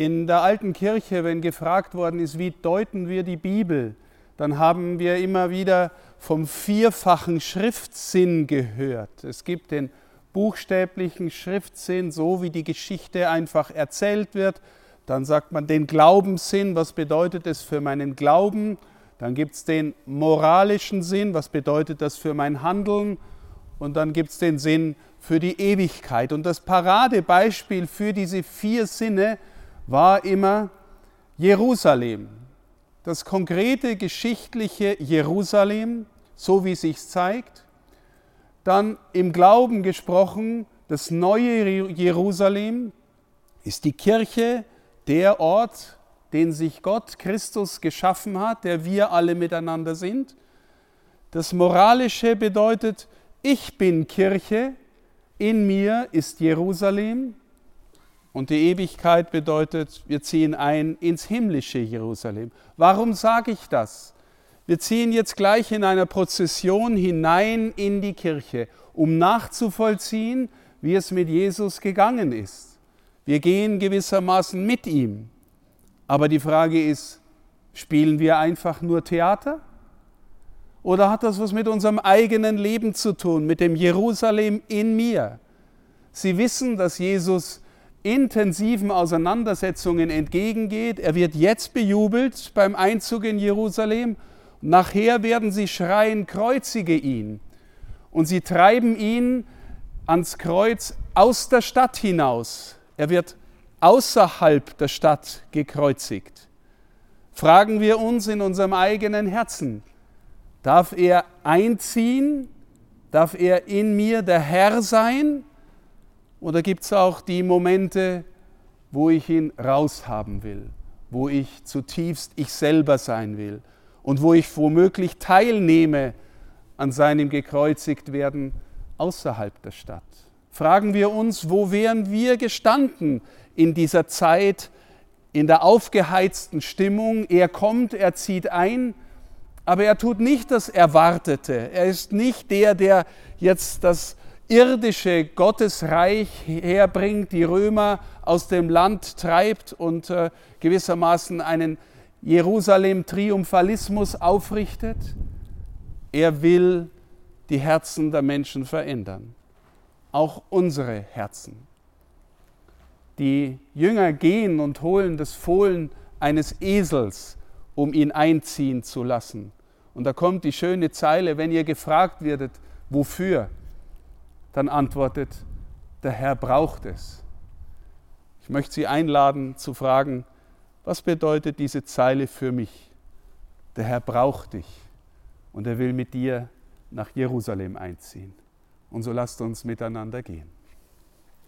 In der alten Kirche, wenn gefragt worden ist, wie deuten wir die Bibel, dann haben wir immer wieder vom vierfachen Schriftsinn gehört. Es gibt den buchstäblichen Schriftsinn, so wie die Geschichte einfach erzählt wird. Dann sagt man den Glaubenssinn, was bedeutet es für meinen Glauben? Dann gibt es den moralischen Sinn, was bedeutet das für mein Handeln? Und dann gibt es den Sinn für die Ewigkeit. Und das Paradebeispiel für diese vier Sinne war immer Jerusalem. Das konkrete geschichtliche Jerusalem, so wie es sich zeigt. Dann im Glauben gesprochen, das neue Jerusalem ist die Kirche, der Ort, den sich Gott, Christus geschaffen hat, der wir alle miteinander sind. Das Moralische bedeutet, ich bin Kirche, in mir ist Jerusalem. Und die Ewigkeit bedeutet, wir ziehen ein ins himmlische Jerusalem. Warum sage ich das? Wir ziehen jetzt gleich in einer Prozession hinein in die Kirche, um nachzuvollziehen, wie es mit Jesus gegangen ist. Wir gehen gewissermaßen mit ihm. Aber die Frage ist, spielen wir einfach nur Theater? Oder hat das was mit unserem eigenen Leben zu tun, mit dem Jerusalem in mir? Sie wissen, dass Jesus intensiven Auseinandersetzungen entgegengeht. Er wird jetzt bejubelt beim Einzug in Jerusalem Nachher werden sie schreien, kreuzige ihn. Und sie treiben ihn ans Kreuz aus der Stadt hinaus. Er wird außerhalb der Stadt gekreuzigt. Fragen wir uns in unserem eigenen Herzen, darf er einziehen? Darf er in mir der Herr sein? Oder gibt es auch die Momente, wo ich ihn raushaben will, wo ich zutiefst ich selber sein will? und wo ich womöglich teilnehme an seinem gekreuzigt werden außerhalb der Stadt. Fragen wir uns, wo wären wir gestanden in dieser Zeit, in der aufgeheizten Stimmung? Er kommt, er zieht ein, aber er tut nicht das Erwartete. Er ist nicht der, der jetzt das irdische Gottesreich herbringt, die Römer aus dem Land treibt und äh, gewissermaßen einen Jerusalem-Triumphalismus aufrichtet. Er will die Herzen der Menschen verändern, auch unsere Herzen. Die Jünger gehen und holen das Fohlen eines Esels, um ihn einziehen zu lassen. Und da kommt die schöne Zeile, wenn ihr gefragt werdet, wofür, dann antwortet, der Herr braucht es. Ich möchte Sie einladen zu fragen, was bedeutet diese Zeile für mich? Der Herr braucht dich und er will mit dir nach Jerusalem einziehen. Und so lasst uns miteinander gehen.